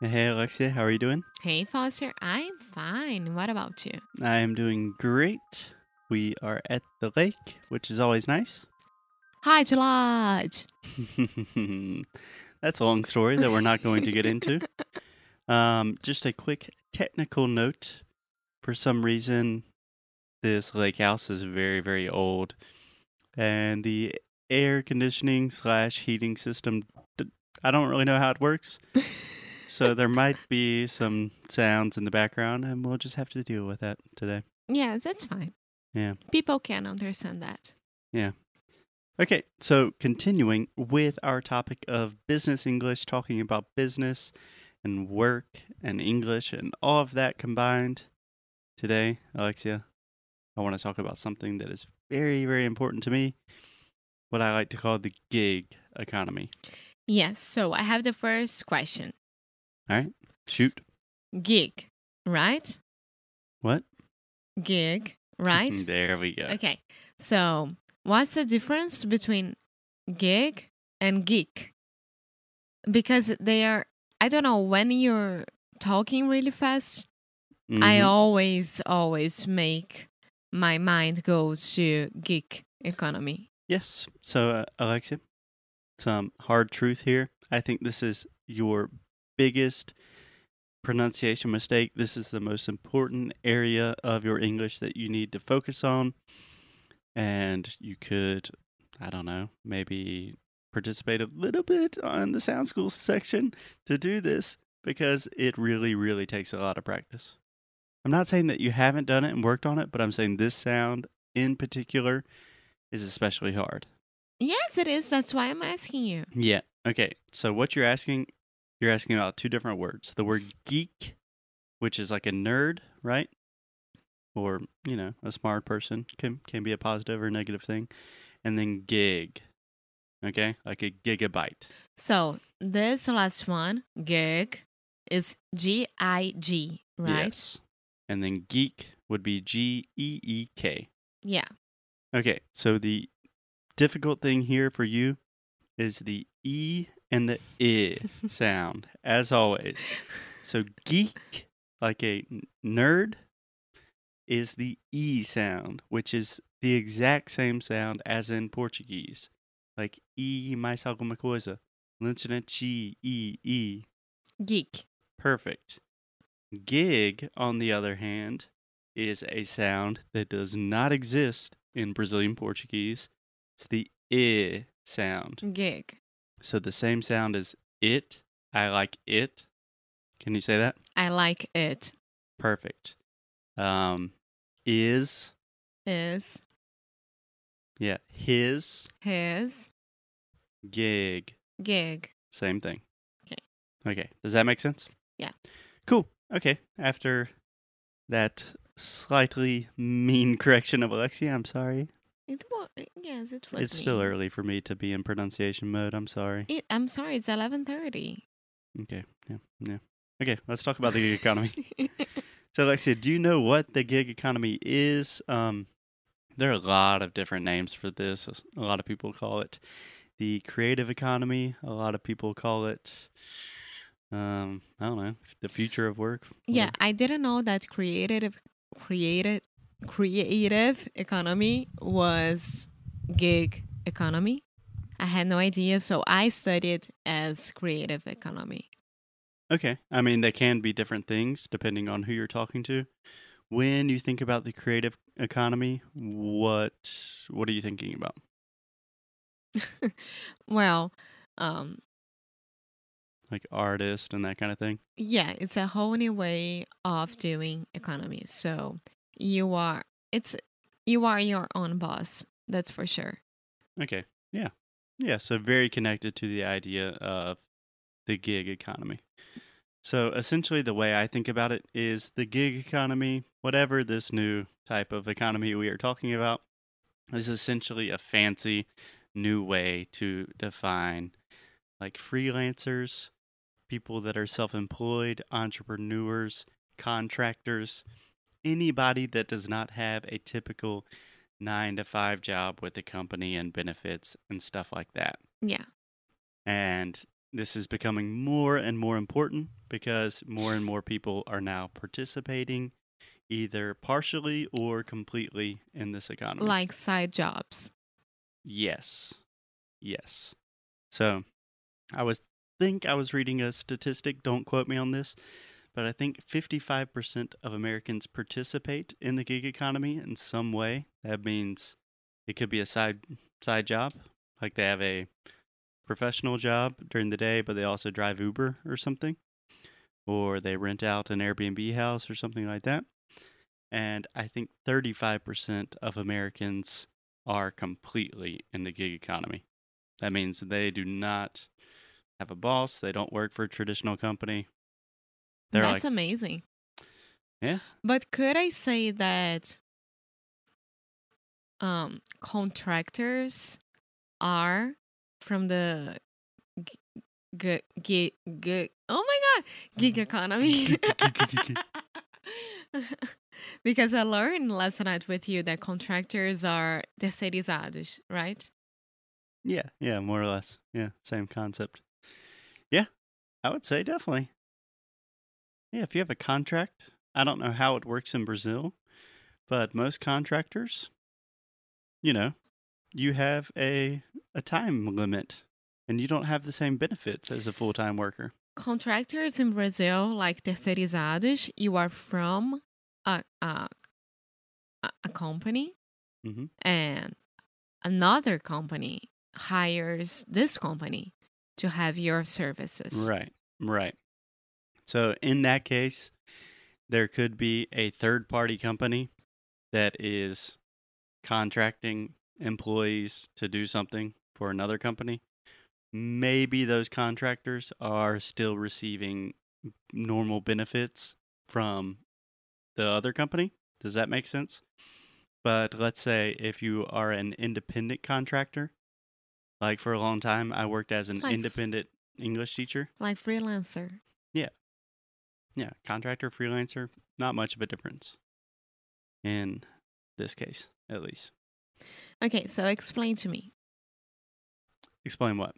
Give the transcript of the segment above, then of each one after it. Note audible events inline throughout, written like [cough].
Hey, Alexia, how are you doing? Hey, Foster, I'm fine. What about you? I am doing great. We are at the lake, which is always nice. Hi, Lodge. [laughs] That's a long story that we're not going to get into. [laughs] Um, just a quick technical note. For some reason, this lake house is very, very old, and the air conditioning slash heating system, I don't really know how it works. [laughs] So there might be some sounds in the background, and we'll just have to deal with that today. yes, that's fine. Yeah. People can understand that. Yeah. Okay, so continuing with our topic of business English, talking about business and work and English and all of that combined. Today, Alexia, I want to talk about something that is very, very important to me what I like to call the gig economy. Yes, so I have the first question All right, shoot. gig, right? What? Gig, [laughs] right? there we go. okay, so what's the difference between gig and geek? Because they are, I don't know, when you're talking really fast, I Mhm. always, always make my mind go to geek economy. Yes. So, uh, Alexia, some hard truth here. I think this is your biggest pronunciation mistake. This is the most important area of your English that you need to focus on. And you could, I don't know, maybe participate a little bit on the sound school section to do this because it really, really takes a lot of practice. I'm not saying that you haven't done it and worked on it, but I'm saying this sound in particular is especially hard. Yes, it is. That's why I'm asking you. Yeah. Okay. So what you're asking, you're asking about two different words. The word geek, which is like a nerd, right? Or, you know, a smart person can can be a positive or negative thing. And then gig. Okay? Like a gigabyte. So this last one, gig, is G I G, right? Yes. And then geek would be G E E K. Yeah. Okay, so the difficult thing here for you is the E and the I sound, as always. So geek, like a nerd, is the E sound, which is the exact same sound as in Portuguese. Like E mais alguma coisa. Lynchina chi E E. Geek. Perfect. Gig, on the other hand, is a sound that does not exist in Brazilian Portuguese. It's the I sound. Gig. So the same sound as it. I like it. Can you say that? I like it. Perfect. Um, is Is yeah his his gig. gig. Same thing. Okay. Okay. Does that make sense? Yeah. Cool. Okay. After that slightly mean [laughs] correction of Alexia, I'm sorry. It was yes, it was. it's still early for me to be in pronunciation mode. I'm sorry. It, I'm sorry. It's eleven thirty. Okay. Yeah. Yeah. Okay. Let's talk about the gig economy. [laughs] So, Alexia, do you know what the gig economy is? Um, there are a lot of different names for this. A lot of people call it the creative economy. A lot of people call it, um, I don't know, the future of work. yeah. I didn't know that creative, created, creative economy was gig economy. I had no idea, so I studied as creative economy. Okay. I mean, they can be different things depending on who you're talking to. When you think about the creative economy, what what are you thinking about? [laughs] well, um, Like artist and that kind of thing? yeah, it's a whole new way of doing economy. So you are it's you are your own boss. That's for sure. Okay. Yeah. Yeah. So very connected to the idea of the gig economy. So essentially, the way I think about it is the gig economy, whatever this new type of economy we are talking about, is essentially a fancy new way to define like freelancers, people that are self employed, entrepreneurs, contractors, anybody that does not have a typical nine to five job with a company and benefits and stuff like that. Yeah. And this is becoming more and more important because more and more people are now participating either partially or completely in this economy. Like side jobs. Yes. Yes. So I was think I was reading a statistic, don't quote me on this, but I think 55% of Americans participate in the gig economy in some way. That means it could be a side side job, like they have a professional job during the day, but they also drive Uber or something, or they rent out an Airbnb house or something like that. And I think 35% of Americans are completely in the gig economy. That means they do not have a boss, they don't work for a traditional company. They're That's like, amazing. Yeah. But could I say that um contractors are from the g- g- g- oh my god gig economy [laughs] because I learned last night with you that contractors are terceirizados, right? yeah, yeah, more or less. Yeah, same concept. Yeah, I would say definitely. Yeah, if you have a contract, I don't know how it works in Brazil, but most contractors, you know, you have a a time limit and you don't have the same benefits as a full-time worker. Contractors in Brazil, like terceirizados, you are from a a, a- company Mhm. and another company hires this company to have your services. Right, right. So in that case, there could be a third party company that is contracting employees to do something for another company. Maybe those contractors are still receiving normal benefits from the other company. Does that make sense? But let's say if you are an independent contractor, like for a long time, I worked as an Like- independent English teacher. Like freelancer. Yeah, contractor, freelancer, not much of a difference in this case, at least. Okay, so explain to me Explain what?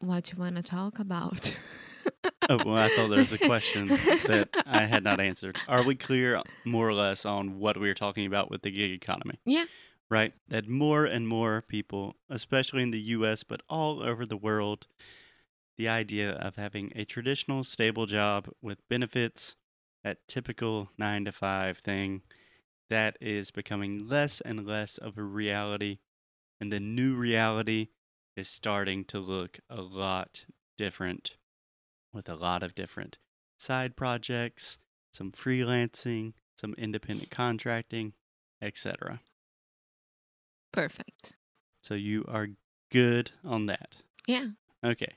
what you want to talk about. Oh, well, I thought there was a question that I had not [laughs] answered. Are we clear more or less on what we were talking about with the gig economy? Yeah. Right? That more and more people, especially in the US, but all over the world, the idea of having a traditional, stable job with benefits, that typical nine to five thing, that is becoming less and less of a reality. And the new reality is starting to look a lot different with a lot of different side projects, some freelancing, some independent contracting, etc. Perfect. So you are good on that. Yeah. Okay.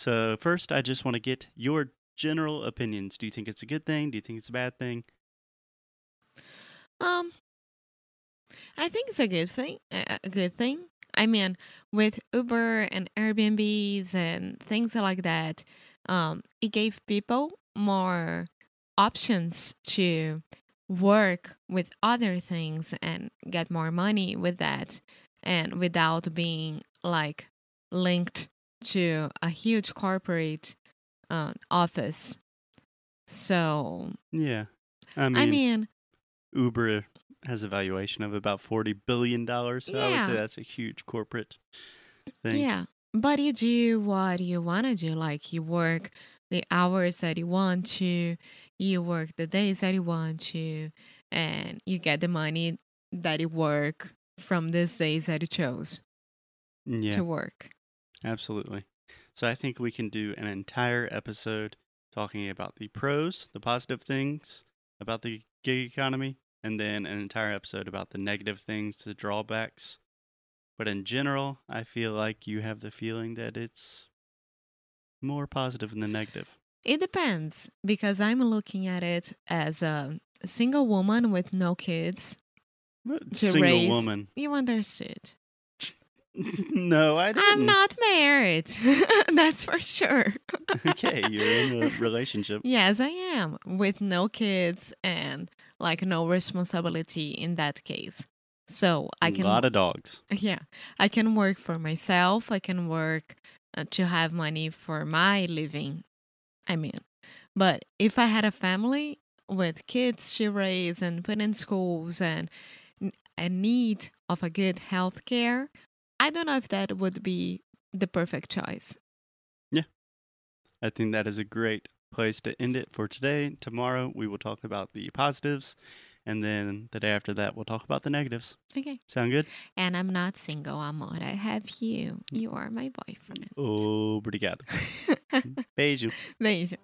So first, I just want to get your general opinions. Do you think it's a good thing? Do you think it's a bad thing? Um, I think it's a good thing. A good thing. I mean, with Uber and Airbnbs and things like that, um, it gave people more options to work with other things and get more money with that, and without being like linked to a huge corporate uh, office. So, Yeah. I mean, I mean, Uber has a valuation of about $40 billion. So I would say that's a huge corporate thing. Yeah. But you do what you want to do. Like you work the hours that you want to, you work the days that you want to, and you get the money that you work from these days that you chose Yeah. to work. Absolutely. So I think we can do an entire episode talking about the pros, the positive things about the gig economy, and then an entire episode about the negative things, the drawbacks. But in general, I feel like you have the feeling that it's more positive than negative. It depends because I'm looking at it as a single woman with no kids. To Single raise- woman. You understood. [laughs] no, I didn't. I'm not married. [laughs] That's for sure. [laughs] okay, you're in a relationship. Yes, I am with no kids and like no responsibility in that case. So I can A lot of dogs. yeah, I can work for myself. I can work uh, to have money for my living. I mean, but if I had a family with kids to raise and put in schools and a need of a good health care, I don't know if that would be the perfect choice. Yeah. I think that is a great place to end it for today. Tomorrow we will talk about the positives, and then the day after that we'll talk about the negatives. Okay. Sound good? And I'm not single, amor. I have you. Mm. You are my boyfriend. Oh, obrigado. [laughs] Beijo. Beijo.